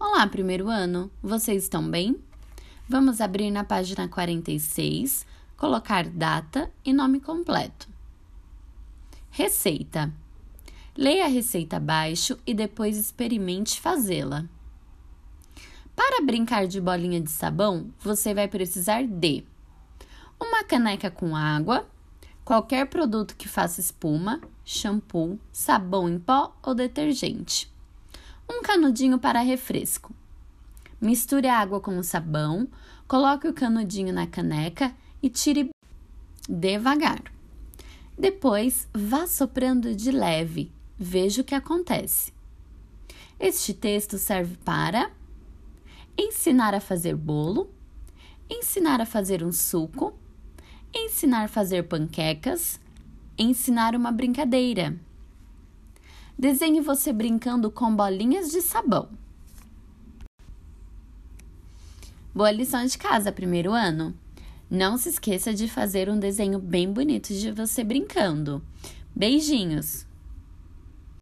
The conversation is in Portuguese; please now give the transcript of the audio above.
Olá, primeiro ano! Vocês estão bem? Vamos abrir na página 46, colocar data e nome completo. Receita. Leia a receita abaixo e depois experimente fazê-la. Para brincar de bolinha de sabão, você vai precisar de uma caneca com água, qualquer produto que faça espuma, shampoo, sabão em pó ou detergente. Um canudinho para refresco. Misture a água com o sabão, coloque o canudinho na caneca e tire devagar. Depois, vá soprando de leve. Veja o que acontece. Este texto serve para ensinar a fazer bolo, ensinar a fazer um suco, ensinar a fazer panquecas, ensinar uma brincadeira. Desenhe você brincando com bolinhas de sabão. Boa lição de casa, primeiro ano. Não se esqueça de fazer um desenho bem bonito de você brincando. Beijinhos!